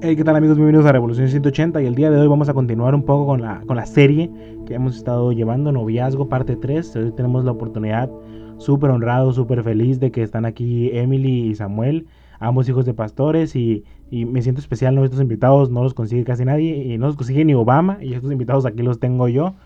Hey, ¿qué tal amigos? Bienvenidos a Revolución 180 y el día de hoy vamos a continuar un poco con la, con la serie que hemos estado llevando, Noviazgo, parte 3. Hoy tenemos la oportunidad, súper honrado, súper feliz de que están aquí Emily y Samuel, ambos hijos de pastores y, y me siento especial, ¿no? Estos invitados no los consigue casi nadie y no los consigue ni Obama y estos invitados aquí los tengo yo.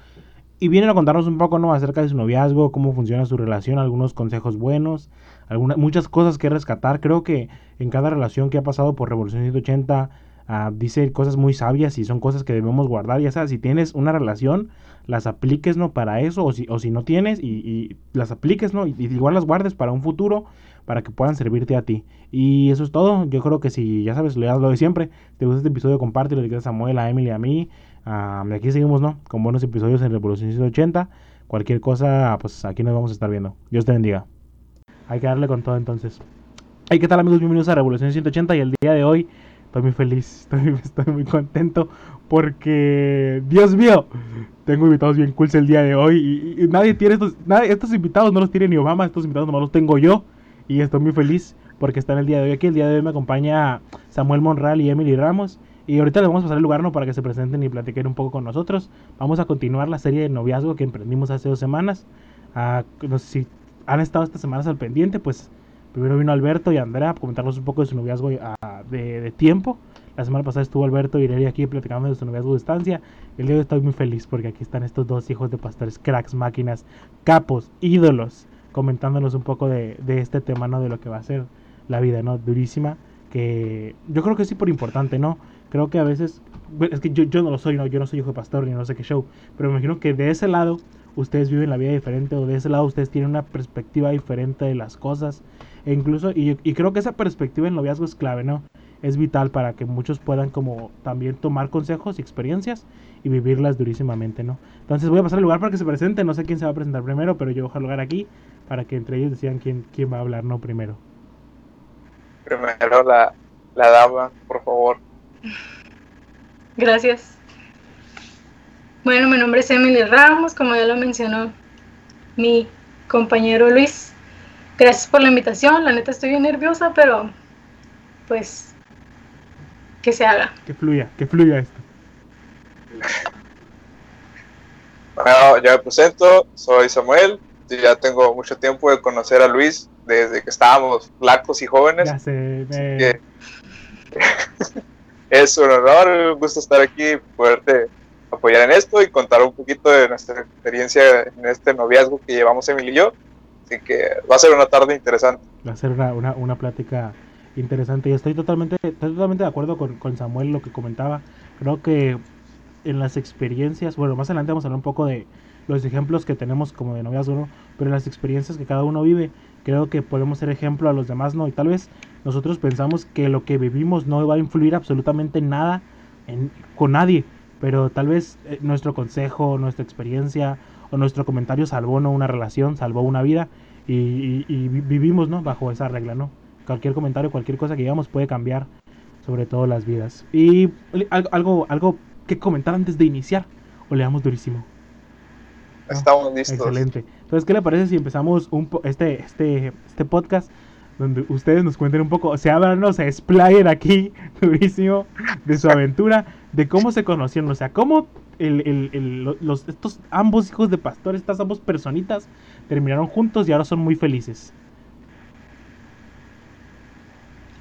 Y vienen a contarnos un poco, ¿no? Acerca de su noviazgo, cómo funciona su relación, algunos consejos buenos, muchas cosas que rescatar. Creo que en cada relación que ha pasado por Revolución 180 uh, dice cosas muy sabias y son cosas que debemos guardar. Ya sabes, si tienes una relación, las apliques, ¿no? Para eso, o si, o si no tienes, y, las apliques, ¿no? Y, igual las guardes para un futuro, para que puedan servirte a ti. Y eso es todo. Yo creo que si, ya sabes, das lo de siempre, te gusta este episodio, compártelo, le a Samuel, a Emily, a mí. Uh, aquí seguimos, ¿no? Con buenos episodios en Revolución 180. Cualquier cosa, pues aquí nos vamos a estar viendo. Dios te bendiga. Hay que darle con todo entonces. Hey, ¿qué tal amigos? Bienvenidos a Revolución 180 y el día de hoy estoy muy feliz, estoy, muy contento porque, Dios mío, tengo invitados bien cool el día de hoy y, nadie tiene estos, nadie, invitados no los tiene ni Obama, estos invitados nomás los tengo yo y estoy muy feliz porque están el día de hoy aquí. El día de hoy me acompaña Samuel Monral y Emily Ramos. Y ahorita les vamos a pasar el lugar ¿no? para que se presenten y platiquen un poco con nosotros. Vamos a continuar la serie de noviazgo que emprendimos hace dos semanas. Uh, no sé si han estado estas semanas al pendiente, pues primero vino Alberto y Andrea a comentarnos un poco de su noviazgo uh, de, tiempo. La semana pasada estuvo Alberto y Irene aquí platicando de su noviazgo de estancia. El día de hoy estoy muy feliz porque aquí están estos dos hijos de pastores, cracks, máquinas, capos, ídolos, comentándonos un poco de, de este tema, ¿no? De lo que va a ser la vida, ¿no? Durísima. Que yo creo que es súper importante, ¿no? Creo que a veces, es que yo, yo no lo soy, ¿no? Yo no soy hijo de pastor ni no sé qué show, pero me imagino que de ese lado ustedes viven la vida diferente o de ese lado ustedes tienen una perspectiva diferente de las cosas. E incluso, y, y creo que esa perspectiva en noviazgo es clave, ¿no? Es vital para que muchos puedan como también tomar consejos y experiencias y vivirlas durísimamente, ¿no? Entonces voy a pasar el lugar para que se presente, no sé quién se va a presentar primero, pero yo voy a lugar aquí para que entre ellos decidan quién, quién va a hablar, ¿no? Primero. Primero la, la dama, por favor. Gracias. Bueno, mi nombre es Emily Ramos, como ya lo mencionó mi compañero Luis. Gracias por la invitación, la neta estoy bien nerviosa, pero pues que se haga. Que fluya, que fluya esto. Bueno, yo me presento, soy Samuel, ya tengo mucho tiempo de conocer a Luis desde que estábamos flacos y jóvenes. Ya sé, me... que es un honor, un gusto estar aquí, poderte apoyar en esto y contar un poquito de nuestra experiencia en este noviazgo que llevamos Emily y yo. Así que va a ser una tarde interesante. Va a ser una, una, una plática interesante y estoy totalmente, totalmente de acuerdo con, con, Samuel lo que comentaba. Creo que en las experiencias, bueno, más adelante vamos a hablar un poco de los ejemplos que tenemos como de noviazgo, ¿no? pero en las experiencias que cada uno vive, creo que podemos ser ejemplo a los demás, ¿no? Y tal vez nosotros pensamos que lo que vivimos no va a influir absolutamente nada en, con nadie, pero tal vez eh, nuestro consejo, nuestra experiencia o nuestro comentario salvó ¿no? una relación, salvó una vida y, y, y, vivimos ¿no? bajo esa regla, ¿no? Cualquier comentario, cualquier cosa que digamos puede cambiar sobre todo las vidas. Y algo, algo que comentar antes de iniciar o le damos durísimo. Estamos listos. Excelente. Entonces, ¿qué le parece si empezamos un po este, este, este podcast donde ustedes nos cuenten un poco, se hablan, no se explayen aquí durísimo de su aventura, de cómo se conocieron, o sea, cómo el, el, el, los, estos ambos hijos de pastores, estas ambos personitas, terminaron juntos y ahora son muy felices.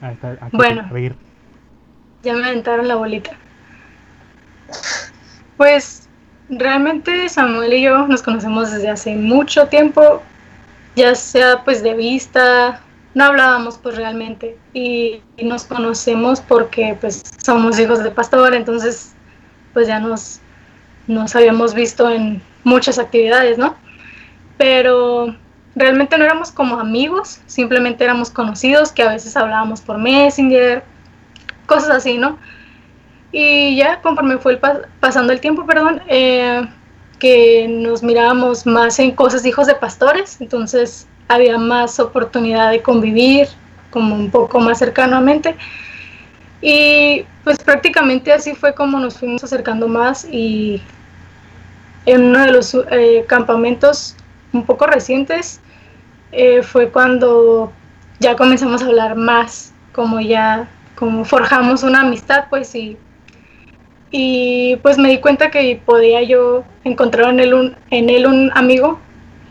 Ahí está, aquí bueno, a ver. ya me aventaron la bolita. Pues realmente Samuel y yo nos conocemos desde hace mucho tiempo, ya sea pues de vista, no hablábamos pues realmente y, nos conocemos porque pues somos hijos de pastor, entonces pues ya nos, nos habíamos visto en muchas actividades, ¿no? Pero realmente no éramos como amigos, simplemente éramos conocidos que a veces hablábamos por Messenger, cosas así, ¿no? Y ya conforme fue el pas pasando el tiempo, perdón, eh, que nos mirábamos más en cosas hijos de pastores, entonces había más oportunidad de convivir como un poco más cercanamente. Y pues prácticamente así fue como nos fuimos acercando más y en uno de los eh, campamentos un poco recientes eh, fue cuando ya comenzamos a hablar más, como ya como forjamos una amistad, pues sí. Y pues me di cuenta que podía yo encontrar en él un, en él un amigo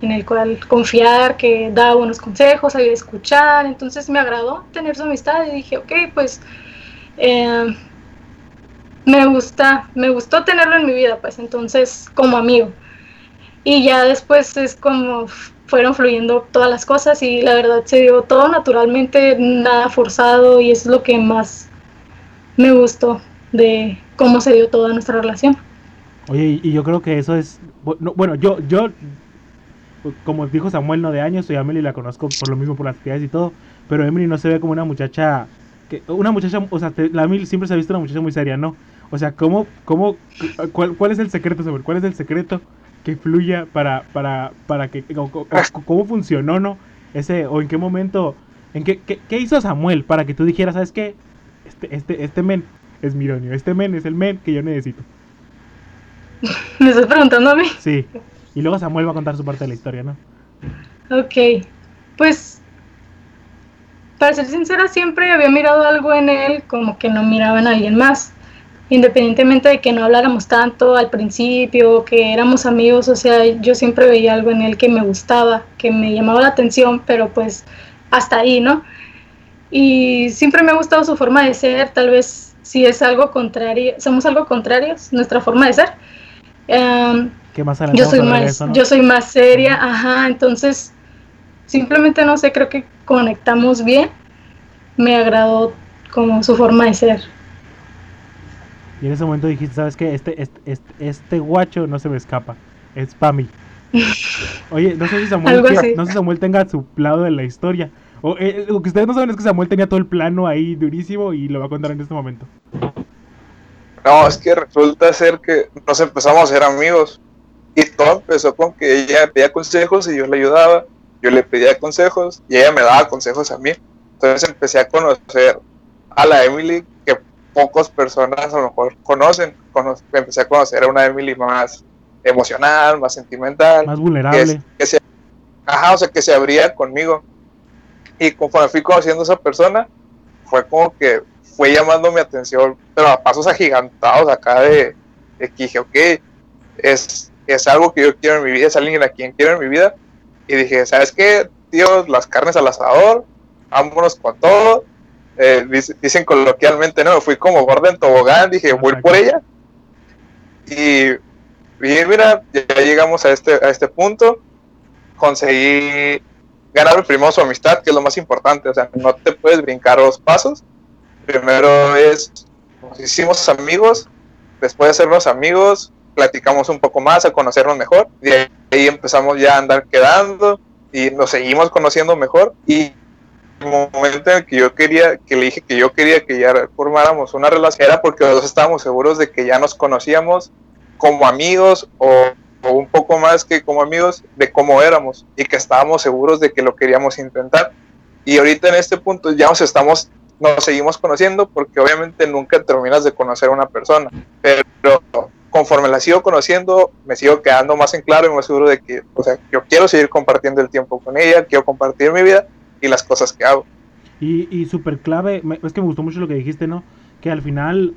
en el cual confiar, que daba buenos consejos, sabía escuchar, entonces me agradó tener su amistad y dije, ok, pues eh, me gusta, me gustó tenerlo en mi vida, pues entonces como amigo. Y ya después es como fueron fluyendo todas las cosas y la verdad se dio todo naturalmente, nada forzado y es lo que más me gustó de cómo se dio toda nuestra relación. Oye, y yo creo que eso es, bueno, yo, yo, como dijo Samuel, no de años, soy Emily, la conozco por lo mismo, por las actividades y todo, pero Emily no se ve como una muchacha, que, una muchacha, o sea, la Emily siempre se ha visto una muchacha muy seria, ¿no? O sea, ¿cómo, cómo, cuál, cuál es el secreto, Samuel? ¿Cuál es el secreto que fluya para, para, para que, cómo funcionó, ¿no? Ese, o en qué momento, en qué, qué, hizo Samuel para que tú dijeras, ¿sabes qué? Este, este, este men es Mironio, este men es el men que yo necesito. ¿Me estás preguntando a mí? Sí. Y luego Samuel va a contar su parte de la historia, ¿no? Ok. Pues, para ser sincera, siempre había mirado algo en él como que no miraba en alguien más independientemente de que no habláramos tanto al principio, que éramos amigos, o sea, yo siempre veía algo en él que me gustaba, que me llamaba la atención, pero pues hasta ahí, ¿no? Y siempre me ha gustado su forma de ser, tal vez si es algo contrario, somos algo contrarios, nuestra forma de ser. Um, ¿Qué más yo soy más, yo soy más seria, ajá, entonces simplemente no sé, creo que conectamos bien, me agradó como su forma de ser. Y en ese momento dijiste, ¿sabes qué? Este, este, este, este guacho no se me escapa. Es para mí. Oye, no sé si Samuel, no sé Samuel tenga su lado de la historia. O eh, lo que ustedes no saben es que Samuel tenía todo el plano ahí durísimo y lo va a contar en este momento. No, es que resulta ser que nos empezamos a ser amigos. Y todo empezó con que ella me pedía consejos y yo le ayudaba. Yo le pedía consejos y ella me daba consejos a mí. Entonces empecé a conocer a la Emily que pocas personas a lo mejor conocen. empecé a conocer a una Emily más emocional, más sentimental. Más vulnerable. Que, se, ajá, o sea, que se abría conmigo. Y conforme fui conociendo a esa persona, fue como que fue llamando mi atención, pero a pasos agigantados acá de, de que dije, ok, es, es algo que yo quiero en mi vida, es alguien a quien quiero en mi vida. Y dije, ¿sabes qué? Tío, las carnes al asador, vámonos con todo eh, dicen coloquialmente, no, fui como gorda en tobogán, dije, voy por ella. Y, mira, ya llegamos a este, a este punto, conseguí ganar primero su amistad, que es lo más importante, o sea, no te puedes brincar dos pasos. Primero es, nos hicimos amigos, después de sernos amigos, platicamos un poco más, a conocernos mejor, y ahí empezamos ya a andar quedando y nos seguimos conociendo mejor y momento en el que yo quería, que le dije que yo quería que ya formáramos una relación, era porque los dos estábamos seguros de que ya nos conocíamos como amigos o, un poco más que como amigos de cómo éramos y que estábamos seguros de que lo queríamos intentar. Y ahorita en este punto ya nos estamos, nos seguimos conociendo porque obviamente nunca terminas de conocer a una persona, pero conforme la sigo conociendo, me sigo quedando más en claro y más seguro de que, o sea, yo quiero seguir compartiendo el tiempo con ella, quiero compartir mi vida y las cosas que hago. Y, y súper clave, es que me gustó mucho lo que dijiste, ¿no? Que al final,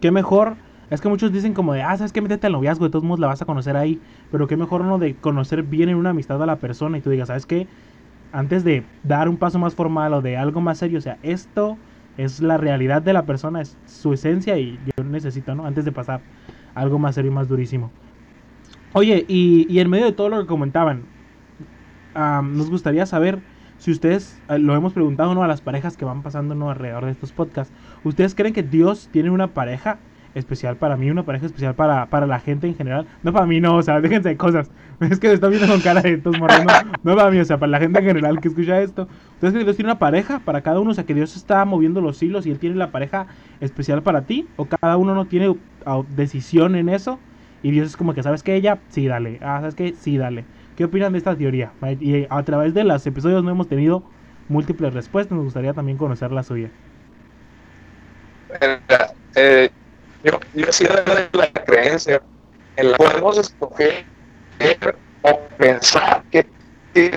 qué mejor, es que muchos dicen como de, ah, sabes que métete al noviazgo, de todos modos la vas a conocer ahí, pero qué mejor no de conocer bien en una amistad a la persona y tú digas, ¿sabes qué? Antes de dar un paso más formal o de algo más serio, o sea, esto es la realidad de la persona, es su esencia y yo necesito, ¿no? Antes de pasar algo más serio y más durísimo. Oye, y, en medio de todo lo que comentaban, nos gustaría saber si ustedes, eh, lo hemos preguntado ¿no? a las parejas que van pasando ¿no? alrededor de estos podcasts, ¿ustedes creen que Dios tiene una pareja especial para mí, una pareja especial para, para la gente en general? No para mí, no, o sea, déjense de cosas. Es que me están viendo con cara de estos morriendo. No para mí, o sea, para la gente en general que escucha esto. ¿Ustedes creen que Dios tiene una pareja para cada uno? O sea, que Dios está moviendo los hilos y Él tiene la pareja especial para ti. ¿O cada uno no tiene decisión en eso? Y Dios es como que, ¿sabes qué? Ella, sí, dale. Ah, ¿sabes qué? Sí, dale. ¿Qué opinan de esta teoría? Y a través de los episodios no hemos tenido múltiples respuestas, nos gustaría también conocer la suya. Eh, yo, yo sido de la creencia en la podemos escoger o pensar qué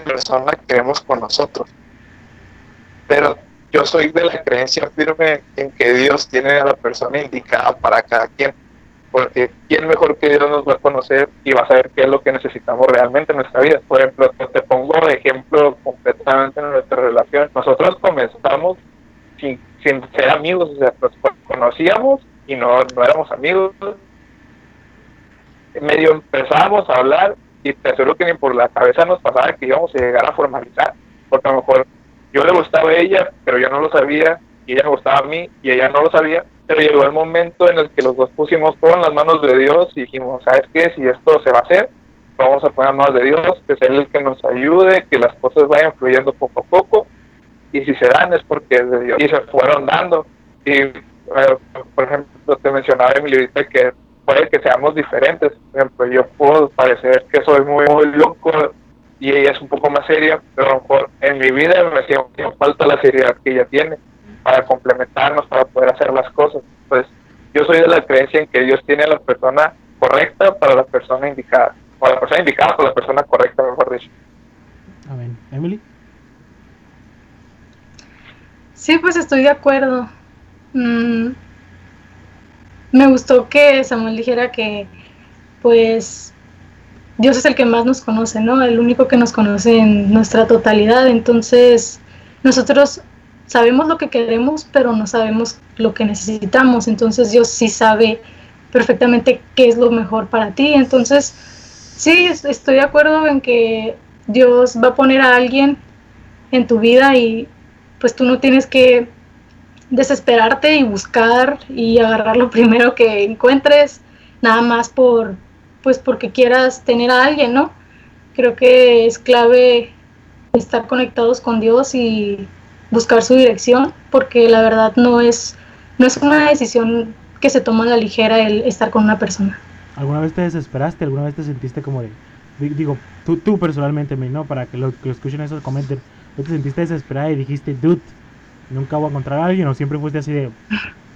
persona queremos con nosotros. Pero yo yo soy de la creencia firme en que Dios tiene a la persona indicada para cada quien. Porque quién mejor que Dios nos va a conocer y va a saber qué es lo que necesitamos realmente en nuestra vida. Por ejemplo, te pongo de ejemplo completamente en nuestra relación. Nosotros comenzamos sin, sin ser amigos, o sea, nos conocíamos y no, no éramos amigos. Medio empezamos a hablar y te aseguro que ni por la cabeza nos pasaba que íbamos a llegar a formalizar, porque a lo mejor yo le gustaba a ella, pero yo no lo sabía, y ella me gustaba a mí, y ella no lo sabía, pero llegó el momento en el que los dos pusimos todo en las manos de Dios y dijimos, ¿sabes qué? Si esto se va a hacer, vamos a poner manos de Dios, que sea el que nos ayude, que las cosas vayan fluyendo poco a poco, y si se dan es porque es de Dios, y se fueron dando, y por ejemplo, te mencionaba en mi librito que puede que seamos diferentes. Por ejemplo, yo puedo parecer que soy muy, muy loco y ella es un poco más seria, pero a lo mejor en mi vida me hacía falta la seriedad que ella tiene para complementarnos, para poder hacer las cosas. Pues yo soy de la creencia en que Dios tiene a la persona correcta para la persona indicada, o la persona indicada para la persona correcta, mejor dicho. Amén. Emily. Sí, pues estoy de acuerdo. Mm, me gustó que Samuel dijera que, pues, Dios es el que más nos conoce, ¿no? El único que nos conoce en nuestra totalidad. Entonces, nosotros sabemos lo que queremos, pero no sabemos lo que necesitamos. Entonces, Dios sí sabe perfectamente qué es lo mejor para ti. Entonces, sí, estoy de acuerdo en que Dios va a poner a alguien en tu vida y pues tú no tienes que desesperarte y buscar y agarrar lo primero que encuentres, nada más por, pues porque quieras tener a alguien, ¿no? Creo que es clave estar conectados con Dios y buscar su dirección, porque la verdad no es, no es una decisión que se toma a la ligera el estar con una persona. ¿Alguna vez te desesperaste? ¿Alguna vez te sentiste como de, digo, tú, tú personalmente, ¿no? Para que lo, que lo escuchen eso comenten, ¿no te sentiste desesperada y dijiste, dude, nunca voy a encontrar a alguien o siempre fuiste así de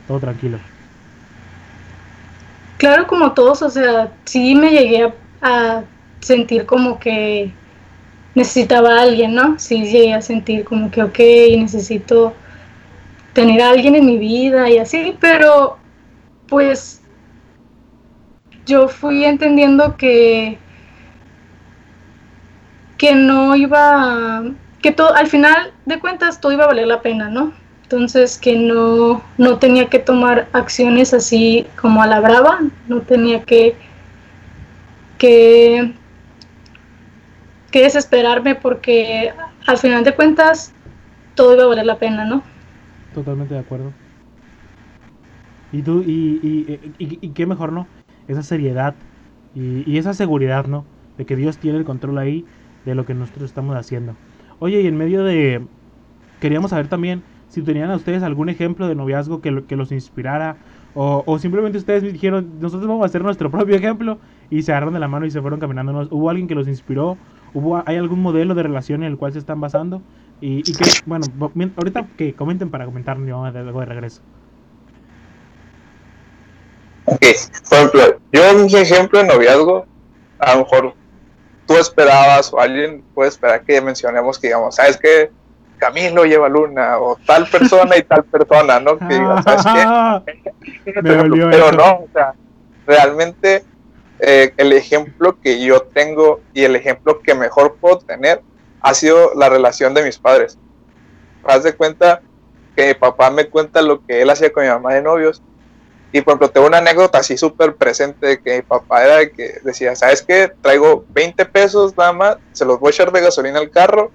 todo tranquilo? Claro, como todos, o sea, sí me llegué a, sentir como que necesitaba a alguien, ¿no? Sí llegué a sentir como que, ok, necesito tener a alguien en mi vida y así, pero pues yo fui entendiendo que que no iba a que todo, al final de cuentas todo iba a valer la pena, ¿no? Entonces que no, no tenía que tomar acciones así como a la brava, no tenía que, que, desesperarme porque al final de cuentas todo iba a valer la pena, ¿no? Totalmente de acuerdo. Y tú, y, y, y, y qué mejor, ¿no? Esa seriedad y, y esa seguridad, ¿no? De que Dios tiene el control ahí de lo que nosotros estamos haciendo. Oye, y en medio de... Queríamos saber también si tenían a ustedes algún ejemplo de noviazgo que, que los inspirara o, simplemente ustedes dijeron, nosotros vamos a hacer nuestro propio ejemplo y se agarraron de la mano y se fueron caminando. ¿Hubo alguien que los inspiró? ¿Hubo, ¿Hay algún modelo de relación en el cual se están basando? Y, y que, bueno, ahorita que comenten para comentar yo luego de regreso. Ok, por ejemplo, yo un ejemplo de noviazgo, a lo mejor tú esperabas o alguien puede esperar que mencionemos que digamos, ¿sabes qué? Camilo lleva luna o tal persona y tal persona, ¿no? Que ¿sabes qué? Pero no, o sea, realmente eh, el ejemplo que yo tengo y el ejemplo que mejor puedo tener ha sido la relación de mis padres. Haz de cuenta que mi papá me cuenta lo que él hacía con mi mamá de novios y por ejemplo, tengo una anécdota así súper presente que mi papá era que decía, ¿sabes qué? Traigo 20 pesos nada más, se los voy a echar de gasolina al carro,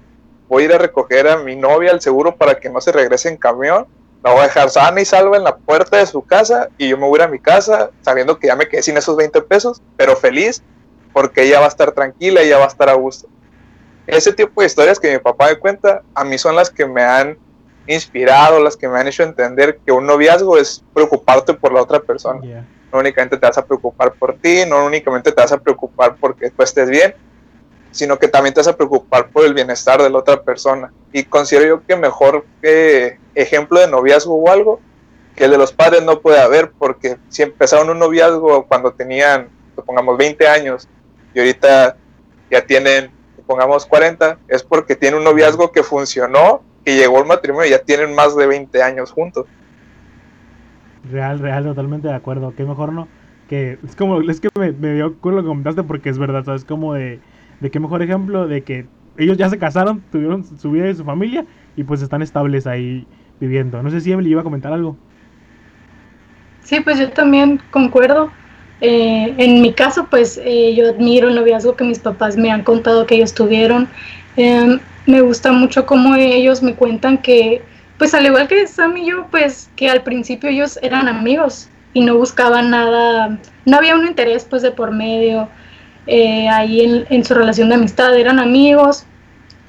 voy a ir a recoger a mi novia al seguro para que no se regrese en camión, la voy a dejar sana y salva en la puerta de su casa y yo me voy a a mi casa sabiendo que ya me quedé sin esos 20 pesos, pero feliz porque ella va a estar tranquila ella va a estar a gusto. Ese tipo de historias que mi papá me cuenta, a mí son las que me han inspirado, las que me han hecho entender que un noviazgo es preocuparte por la otra persona. No únicamente te vas a preocupar por ti, no únicamente te vas a preocupar porque tú estés bien, sino que también te vas a preocupar por el bienestar de la otra persona. Y considero yo que mejor que ejemplo de noviazgo o algo que el de los padres no puede haber, porque si empezaron un noviazgo cuando tenían, pongamos, 20 años y ahorita ya tienen, pongamos, 40, es porque tiene un noviazgo que funcionó que llegó el matrimonio y ya tienen más de 20 años juntos. Real, real, totalmente de acuerdo. Qué mejor no. Que es como, es que me, me dio culo lo que comentaste porque es verdad, ¿sabes? Como de, de qué mejor ejemplo de que ellos ya se casaron, tuvieron su vida y su familia y pues están estables ahí viviendo. No sé si Emily iba a comentar algo. Sí, pues yo también concuerdo. Eh, en mi caso, pues eh, yo admiro el noviazgo que mis papás me han contado que ellos tuvieron. Em, me gusta mucho cómo ellos me cuentan que, pues al igual que Sam y yo, pues que al principio ellos eran amigos y no buscaban nada, no había un interés pues de por medio eh, ahí en, en, su relación de amistad, eran amigos.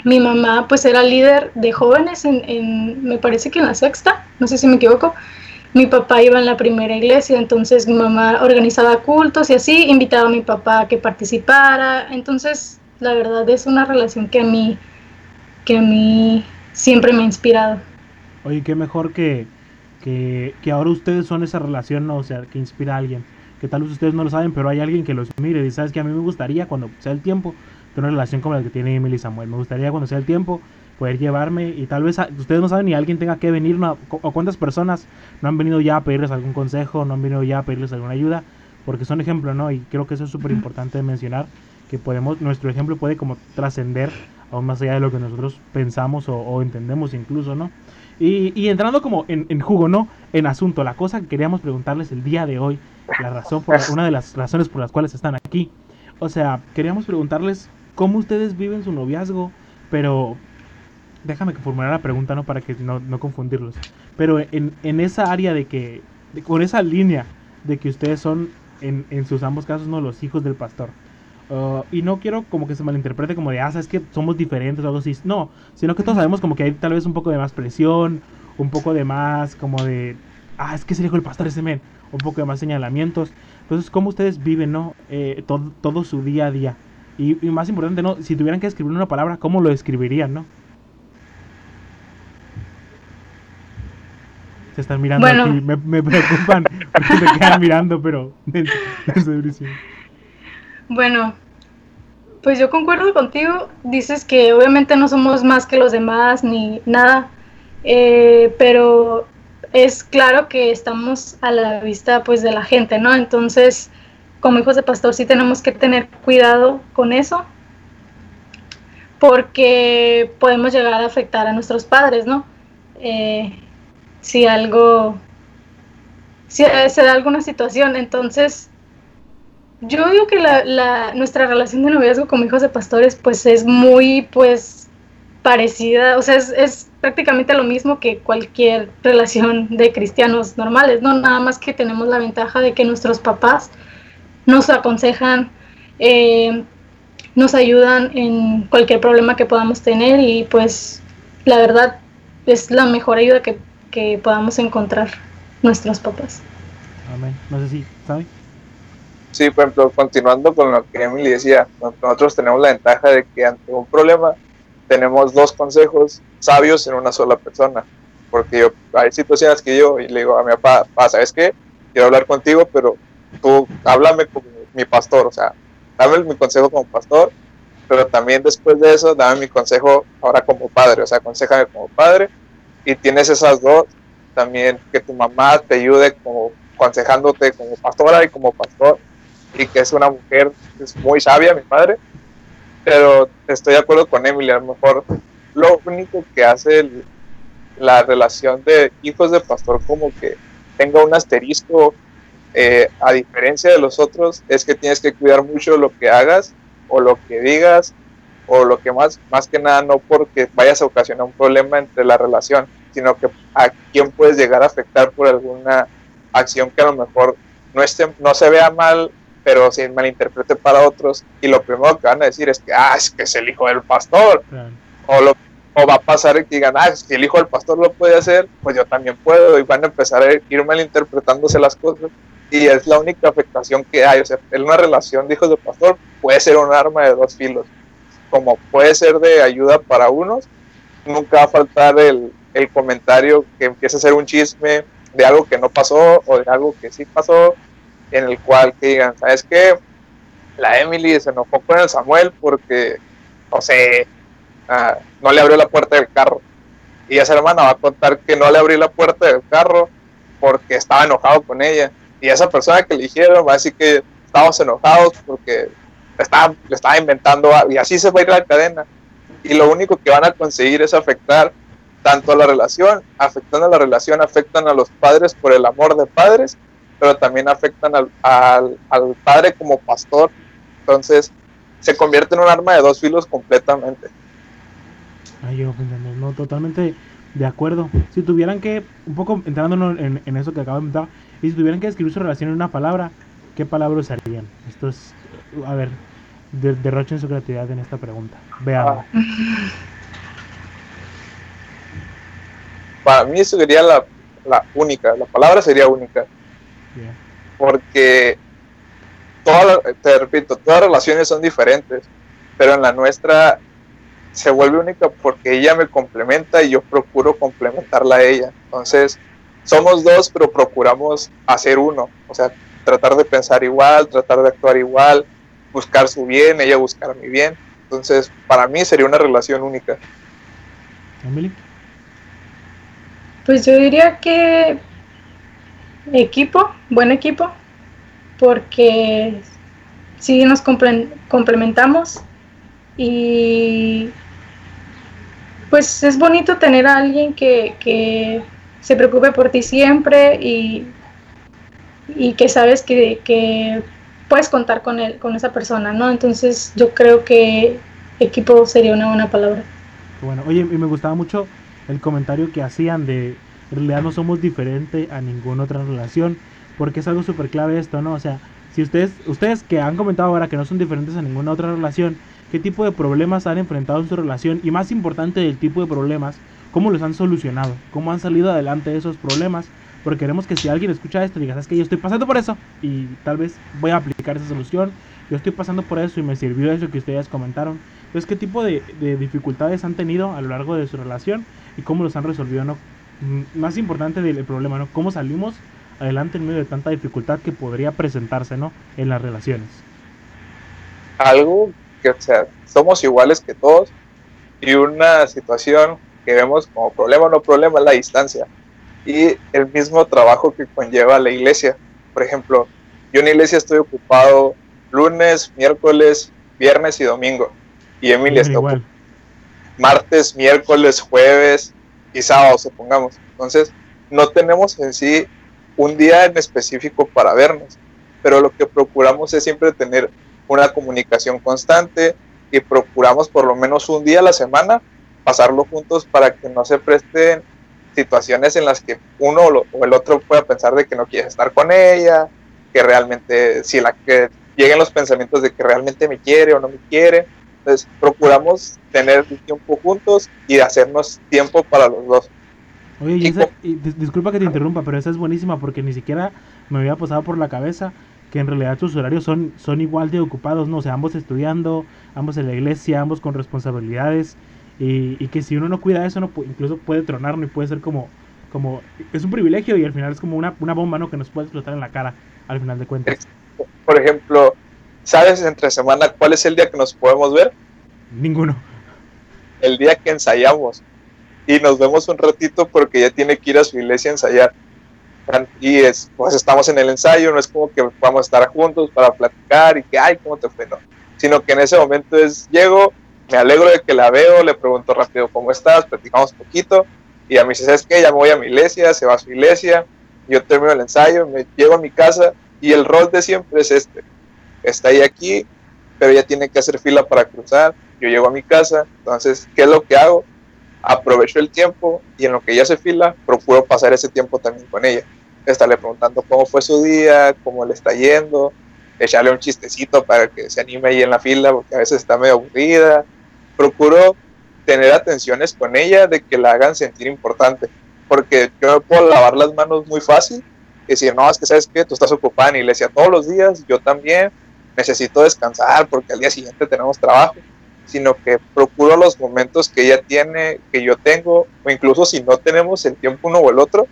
Mi mamá pues era líder de jóvenes en, me parece que en la sexta, no sé si me equivoco. Mi papá iba en la primera iglesia, entonces mi mamá organizaba cultos y así, invitaba a mi papá a que participara. Entonces, la verdad es una relación que a mí que a mí siempre me ha inspirado. Oye, qué mejor que, que, que ahora ustedes son esa relación, ¿no? o sea, que inspira a alguien. Que tal vez ustedes no lo saben, pero hay alguien que los mire y sabes que a mí me gustaría cuando sea el tiempo tener una relación como la que tiene Emily Samuel. Me gustaría cuando sea el tiempo poder llevarme y tal vez ustedes no saben ni alguien tenga que venir o cuántas personas no han venido ya a pedirles algún consejo, no han venido ya a pedirles alguna ayuda, porque son ejemplos, ¿no? Y creo que eso es súper importante mencionar, que podemos, nuestro ejemplo puede como trascender aún más allá de lo que nosotros pensamos o, entendemos incluso, ¿no? Y, entrando como en, en, jugo, ¿no? En asunto, la cosa que queríamos preguntarles el día de hoy, la razón por una de las razones por las cuales están aquí. O sea, queríamos preguntarles cómo ustedes viven su noviazgo, pero déjame que formular la pregunta, ¿no? Para que no, no confundirlos. Pero en, en, esa área de que, con esa línea de que ustedes son, en, en sus ambos casos, ¿no? Los hijos del pastor. Uh, y no quiero como que se malinterprete como de, ah, es que somos diferentes o algo así. No, sino que todos sabemos como que hay tal vez un poco de más presión, un poco de más como de, ah, es que se dijo el pastor ese men, un poco de más señalamientos. Entonces, ¿cómo ustedes viven, no? Eh, todo, todo, su día a día. Y, y, más importante, ¿no? Si tuvieran que escribir una palabra, ¿cómo lo escribirían, no? Se están mirando bueno. aquí, me, me preocupan porque se quedan mirando, pero... Bueno, pues yo concuerdo contigo. Dices que obviamente no somos más que los demás ni nada, eh, pero es claro que estamos a la vista pues de la gente, ¿no? Entonces, como hijos de pastor sí tenemos que tener cuidado con eso, porque podemos llegar a afectar a nuestros padres, ¿no? Eh, si algo, si se da alguna situación, entonces yo digo que la, nuestra relación de noviazgo como hijos de pastores pues es muy pues parecida, o sea, es, es, prácticamente lo mismo que cualquier relación de cristianos normales, ¿no? Nada más que tenemos la ventaja de que nuestros papás nos aconsejan, eh, nos ayudan en cualquier problema que podamos tener y pues la verdad es la mejor ayuda que, que podamos encontrar nuestros papás. Amén. No sé si, ¿sabe? Sí, por ejemplo, continuando con lo que Emily decía, nosotros tenemos la ventaja de que ante un problema tenemos dos consejos sabios en una sola persona. Porque yo, hay situaciones que yo y le digo a mi papá, ¿sabes qué? Quiero hablar contigo, pero tú háblame como mi pastor, o sea, dame mi consejo como pastor, pero también después de eso, dame mi consejo ahora como padre, o sea, aconsejame como padre. Y tienes esas dos, también que tu mamá te ayude como aconsejándote como pastora y como pastor y que es una mujer es muy sabia, mi padre, pero estoy de acuerdo con Emily, a lo mejor lo único que hace el, la relación de hijos de pastor como que tenga un asterisco, eh, a diferencia de los otros, es que tienes que cuidar mucho lo que hagas o lo que digas o lo que más, más que nada no porque vayas a ocasionar un problema entre la relación, sino que a quién puedes llegar a afectar por alguna acción que a lo mejor no, esté, no se vea mal pero sin malinterprete para otros y lo primero que van a decir es que, ah, es que es el hijo del pastor. Claro. O, lo, o va a pasar que digan, ah, si el hijo del pastor lo puede hacer, pues yo también puedo. Y van a empezar a ir malinterpretándose las cosas. Y es la única afectación que hay. O sea, en una relación de hijos de pastor puede ser un arma de dos filos. Como puede ser de ayuda para unos, nunca va a faltar el, el comentario que empiece a ser un chisme de algo que no pasó o de algo que sí pasó en el cual que digan, ¿sabes qué? La Emily se enojó con el Samuel porque, no sé, uh, no le abrió la puerta del carro. Y esa hermana va a contar que no le abrí la puerta del carro porque estaba enojado con ella. Y esa persona que le dijeron va a decir que estábamos enojados porque le estaba, le estaba inventando algo. Y así se va a ir la cadena. Y lo único que van a conseguir es afectar tanto a la relación, afectando a la relación, afectan a los padres por el amor de padres, pero también afectan al, al, al padre como pastor. Entonces, se convierte en un arma de dos filos completamente. Ay, yo, no, totalmente de acuerdo. Si tuvieran que, un poco entrando en, en eso que acabo de comentar, y si tuvieran que describir su relación en una palabra, ¿qué palabra usarían? Esto es, a ver, derrochen su creatividad en esta pregunta. Veamos. Ah. Para mí eso sería la, la única, la palabra sería única. Porque, toda, te repito, todas las relaciones son diferentes, pero en la nuestra se vuelve única porque ella me complementa y yo procuro complementarla a ella. Entonces, somos dos, pero procuramos hacer uno. O sea, tratar de pensar igual, tratar de actuar igual, buscar su bien, ella buscar mi bien. Entonces, para mí sería una relación única. Emily. Pues yo diría que equipo, buen equipo, porque sí nos complementamos y pues es bonito tener a alguien que, se preocupe por ti siempre y, y que sabes que, puedes contar con él, con esa persona, ¿no? Entonces yo creo que equipo sería una buena palabra. Bueno, oye, y me gustaba mucho el comentario que hacían de en realidad no somos diferente a ninguna otra relación, porque es algo súper clave esto, ¿no? O sea, si ustedes, ustedes que han comentado ahora que no son diferentes a ninguna otra relación, ¿qué tipo de problemas han enfrentado en su relación? Y más importante del tipo de problemas, ¿cómo los han solucionado? ¿Cómo han salido adelante de esos problemas? Porque queremos que si alguien escucha esto, diga, ¿sabes que Yo estoy pasando por eso y tal vez voy a aplicar esa solución. Yo estoy pasando por eso y me sirvió eso que ustedes comentaron. Entonces, ¿qué tipo de, de dificultades han tenido a lo largo de su relación y cómo los han resolvido? ¿no? Más importante del problema, ¿no? ¿Cómo salimos adelante en medio de tanta dificultad que podría presentarse, ¿no? En las relaciones. Algo que, o sea, somos iguales que todos y una situación que vemos como problema o no problema es la distancia y el mismo trabajo que conlleva la iglesia. Por ejemplo, yo en la iglesia estoy ocupado lunes, miércoles, viernes y domingo. Y Emilia está ocupado martes, miércoles, jueves, y sábado, supongamos. Entonces, no tenemos en sí un día en específico para vernos, pero lo que procuramos es siempre tener una comunicación constante y procuramos por lo menos un día a la semana pasarlo juntos para que no se presten situaciones en las que uno o el otro pueda pensar de que no quiere estar con ella, que realmente, si la que lleguen los pensamientos de que realmente me quiere o no me quiere, entonces, procuramos tener tiempo juntos y hacernos tiempo para los dos. Oye, y disculpa que te interrumpa, pero esa es buenísima porque ni siquiera me había pasado por la cabeza que en realidad sus horarios son, son igual de ocupados, ¿no? O sea, ambos estudiando, ambos en la iglesia, ambos con responsabilidades y, y que si uno no cuida eso, no incluso puede tronar, ¿no? Y puede ser como, como, es un privilegio y al final es como una, una bomba, ¿no? Que nos puede explotar en la cara al final de cuentas. Por ejemplo, ¿Sabes entre semana cuál es el día que nos podemos ver? Ninguno. El día que ensayamos. Y nos vemos un ratito porque ya tiene que ir a su iglesia a ensayar. Y es, pues estamos en el ensayo, no es como que vamos a estar juntos para platicar y que, ay, ¿cómo te fue? No. Sino que en ese momento es, llego, me alegro de que la veo, le pregunto rápido cómo estás, platicamos poquito. Y a mí dice, ¿sabes qué? Ya me voy a mi iglesia, se va a su iglesia, yo termino el ensayo, me llego a mi casa y el rol de siempre es este está ahí aquí, pero ella tiene que hacer fila para cruzar. Yo llego a mi casa, entonces, ¿qué es lo que hago? Aprovecho el tiempo y en lo que ella se fila, procuro pasar ese tiempo también con ella. Estarle preguntando cómo fue su día, cómo le está yendo, echarle un chistecito para que se anime ahí en la fila, porque a veces está medio aburrida. Procuro tener atenciones con ella de que la hagan sentir importante, porque yo me puedo lavar las manos muy fácil y decir, no, es que sabes que tú estás ocupada en iglesia todos los días, yo también, necesito descansar porque al día siguiente tenemos trabajo, sino que procuro los momentos que ella tiene, que yo tengo, o incluso si no tenemos el tiempo uno o el otro,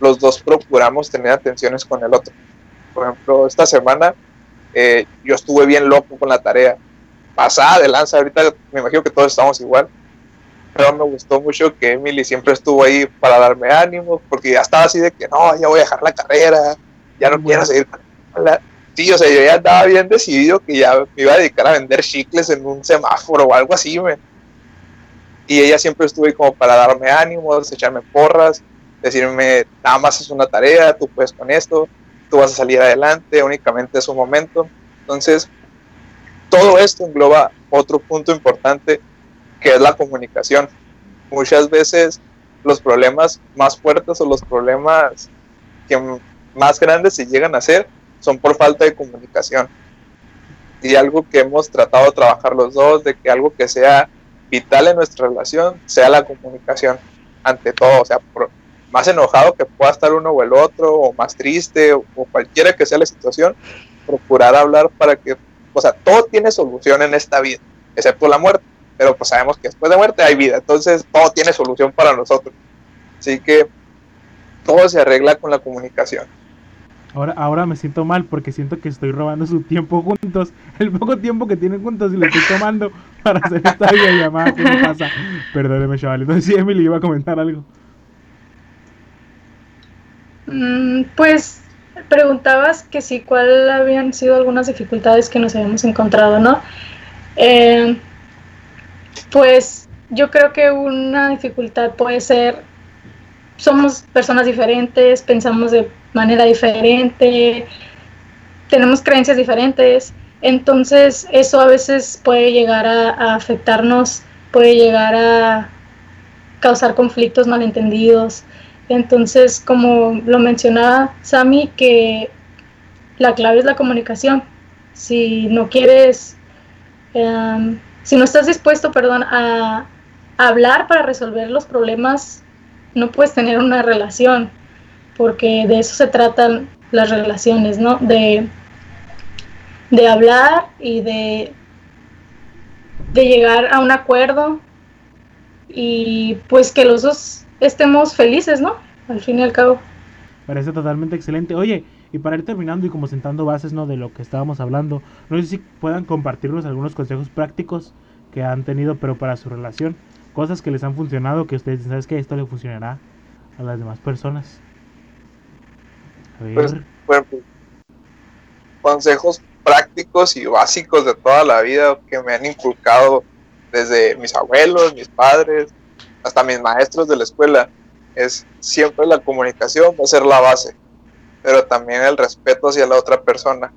los dos procuramos tener atenciones con el otro. Por ejemplo, esta semana eh, yo estuve bien loco con la tarea, pasada de lanza, ahorita me imagino que todos estamos igual, pero me gustó mucho que Emily siempre estuvo ahí para darme ánimo, porque ya estaba así de que no, ya voy a dejar la carrera, ya no quiero seguir con la... Sí, o sea, yo ya andaba bien decidido que ya me iba a dedicar a vender chicles en un semáforo o algo así, me. Y ella siempre estuvo ahí como para darme ánimos, echarme porras, decirme, nada más es una tarea, tú puedes con esto, tú vas a salir adelante, únicamente es un momento. Entonces, todo esto engloba otro punto importante que es la comunicación. Muchas veces los problemas más fuertes o los problemas que más grandes se llegan a hacer son por falta de comunicación. Y algo que hemos tratado de trabajar los dos, de que algo que sea vital en nuestra relación sea la comunicación, ante todo, o sea, más enojado que pueda estar uno o el otro, o más triste, o, o cualquiera que sea la situación, procurar hablar para que, o sea, todo tiene solución en esta vida, excepto la muerte pero pues sabemos que después de muerte hay vida, entonces todo tiene solución para nosotros. Así que todo se arregla con la comunicación. Ahora, ahora me siento mal porque siento que estoy robando su tiempo juntos, el poco tiempo que tienen juntos y lo estoy tomando para hacer esta llamada ¿Qué me pasa? Perdóneme, chaval. Entonces, sí, Emily iba a comentar algo. Mm, pues preguntabas que sí, cuál habían sido algunas dificultades que nos habíamos encontrado, ¿no? Eh, pues yo creo que una dificultad puede ser, somos personas diferentes, pensamos de manera diferente, tenemos creencias diferentes, entonces eso a veces puede llegar a, afectarnos, puede llegar a causar conflictos malentendidos. Entonces, como lo mencionaba Sami, que la clave es la comunicación. Si no quieres em, si no estás dispuesto, perdón, a, hablar para resolver los problemas, no puedes tener una relación, porque de eso se tratan las relaciones, ¿no? De, de hablar y de, de llegar a un acuerdo y pues que los dos estemos felices, ¿no? Al fin y al cabo. Parece totalmente excelente. Oye, y para ir terminando y como sentando bases ¿no? de lo que estábamos hablando, no sé si puedan compartirnos algunos consejos prácticos que han tenido, pero para su relación, cosas que les han funcionado, que ustedes saben que esto le funcionará a las demás personas. Pues, bueno, consejos prácticos y básicos de toda la vida que me han inculcado desde mis abuelos, mis padres, hasta mis maestros de la escuela, es siempre la comunicación va a ser la base pero también el respeto hacia la otra persona.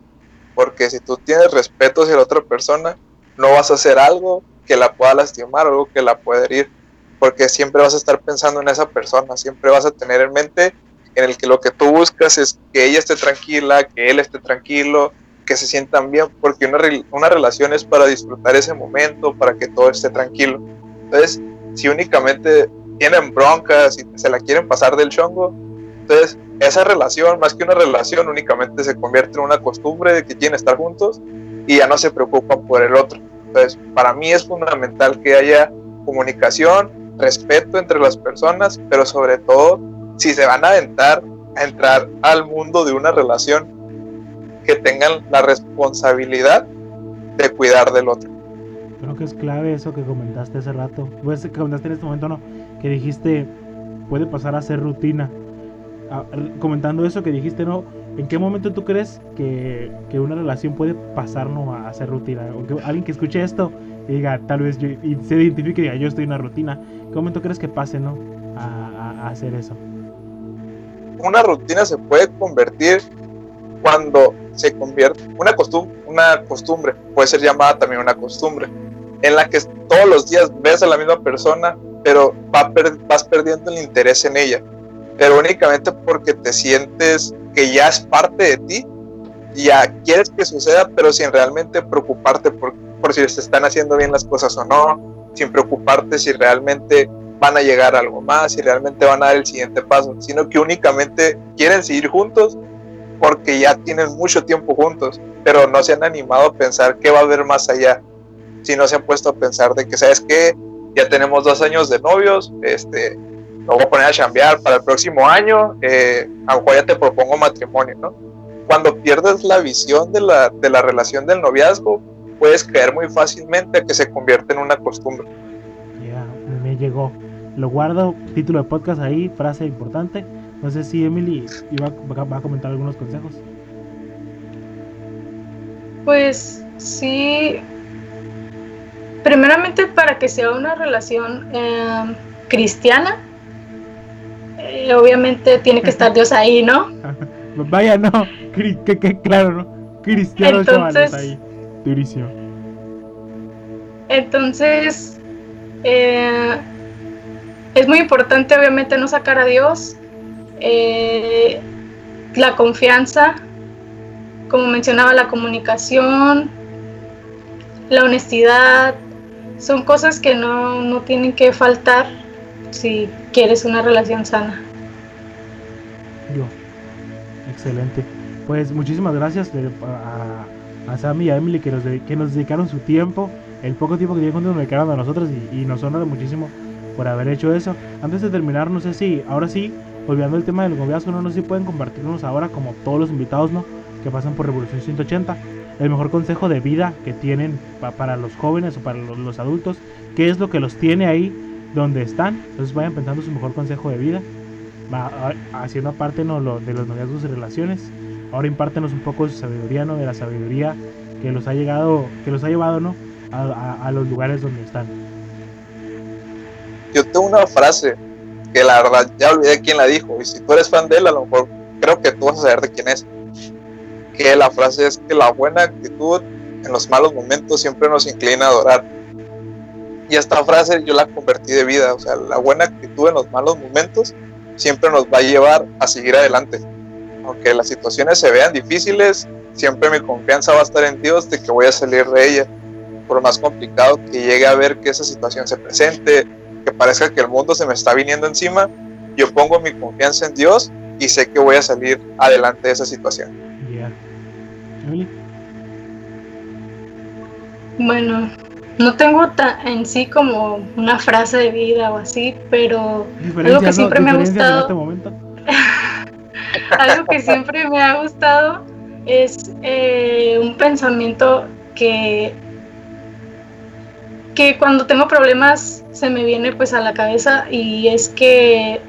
Porque si tú tienes respeto hacia la otra persona, no vas a hacer algo que la pueda lastimar, algo que la pueda herir, porque siempre vas a estar pensando en esa persona, siempre vas a tener en mente en el que lo que tú buscas es que ella esté tranquila, que él esté tranquilo, que se sientan bien, porque una, una relación es para disfrutar ese momento, para que todo esté tranquilo. Entonces, si únicamente tienen broncas y se la quieren pasar del chongo, entonces esa relación, más que una relación, únicamente se convierte en una costumbre de que quieren estar juntos y ya no se preocupan por el otro. Entonces, para mí es fundamental que haya comunicación, respeto entre las personas, pero sobre todo, si se van a aventar a entrar al mundo de una relación, que tengan la responsabilidad de cuidar del otro. Creo que es clave eso que comentaste hace rato, pues que comentaste en este momento, ¿no? Que dijiste, puede pasar a ser rutina comentando eso que dijiste, ¿no? ¿En qué momento tú crees que, que una relación puede pasarnos a hacer rutina? O que alguien que escuche esto y diga, tal vez yo, y se identifique y diga, yo estoy en una rutina. ¿Qué momento crees que pase, ¿no? A, a, hacer eso. Una rutina se puede convertir cuando se convierte, una costumbre, una costumbre, puede ser llamada también una costumbre, en la que todos los días ves a la misma persona, pero vas perdiendo el interés en ella pero únicamente porque te sientes que ya es parte de ti, ya quieres que suceda, pero sin realmente preocuparte por, por si se están haciendo bien las cosas o no, sin preocuparte si realmente van a llegar a algo más, si realmente van a dar el siguiente paso, sino que únicamente quieren seguir juntos porque ya tienen mucho tiempo juntos, pero no se han animado a pensar qué va a haber más allá, si no se han puesto a pensar de que, ¿sabes qué? Ya tenemos dos años de novios, este, voy a poner a chambear para el próximo año, eh, ya te propongo matrimonio, ¿no? Cuando pierdes la visión de la, de la relación del noviazgo, puedes caer muy fácilmente a que se convierta en una costumbre. Me llegó. Lo guardo, título de podcast ahí, frase importante. No sé si Emily iba, va a comentar algunos consejos. Pues sí, primeramente para que sea una relación em, cristiana, eh, obviamente tiene que estar Dios ahí, ¿no? Vaya, no, que, claro, ¿no? Cristiano Entonces, ahí, durísimo. Entonces, eh, es muy importante obviamente no sacar a Dios, eh, la confianza, como mencionaba, la comunicación, la honestidad, son cosas que no, no tienen que faltar si quieres una relación sana. Yo. Excelente. Pues muchísimas gracias a, a Sammy y a Emily que nos, que nos dedicaron su tiempo, el poco tiempo que tienen nos dedicaron a nosotros y, nos honra muchísimo por haber hecho eso. Antes de terminar, no sé si, ahora sí, olvidando el tema del noviazgo, no, no sé si pueden compartirnos ahora, como todos los invitados, ¿no? Que pasan por Revolución 180, el mejor consejo de vida que tienen para los jóvenes o para los, adultos, qué es lo que los tiene ahí donde están. Entonces vayan pensando su mejor consejo de vida, va, haciendo aparte ¿no? lo, de los noviazgos y relaciones. Ahora impártenos un poco de su sabiduría, ¿no? De la sabiduría que los ha llegado, que los ha llevado, ¿no? A, a los lugares donde están. Yo tengo una frase que la verdad ya olvidé quién la dijo, y si tú eres fan de él, a lo mejor creo que tú vas a saber de quién es. Que la frase es que la buena actitud en los malos momentos siempre nos inclina a adorar. Y esta frase yo la convertí de vida, o sea, la buena actitud en los malos momentos siempre nos va a llevar a seguir adelante. Aunque las situaciones se vean difíciles, siempre mi confianza va a estar en Dios de que voy a salir de ella. Por más complicado que llegue a ver que esa situación se presente, que parezca que el mundo se me está viniendo encima, yo pongo mi confianza en Dios y sé que voy a salir adelante de esa situación. Bueno, no tengo en sí como una frase de vida o así, pero algo que siempre me ha gustado. Este algo que siempre me ha gustado es eh, un pensamiento que que cuando tengo problemas se me viene pues a la cabeza y es que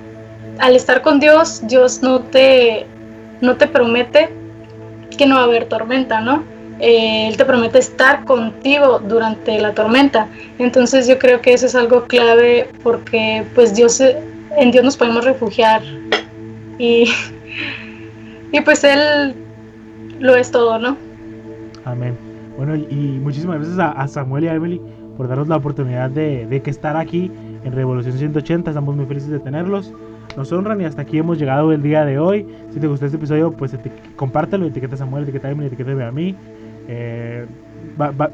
al estar con Dios, Dios no te, no te promete que no va a haber tormenta, ¿no? Eh, él te promete estar contigo durante la tormenta. Entonces yo creo que eso es algo clave porque pues Dios, en Dios nos podemos refugiar y, y pues Él lo es todo, ¿no? Amén. Bueno, y muchísimas gracias a Samuel y a Emily por darnos la oportunidad de, que estar aquí en Revolución 180. Estamos muy felices de tenerlos. Nos honran y hasta aquí hemos llegado el día de hoy. Si te gustó este episodio, pues compártelo, etiqueta a Samuel, etiqueta a Emily, etiqueta a mí. Eh,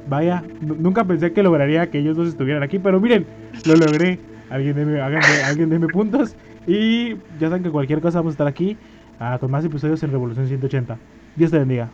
vaya, nunca pensé que lograría que ellos dos estuvieran aquí, pero miren, lo logré. Alguien deme, alguien deme puntos. Y ya saben que cualquier cosa vamos a estar aquí ah, con más episodios en Revolución 180. Dios te bendiga.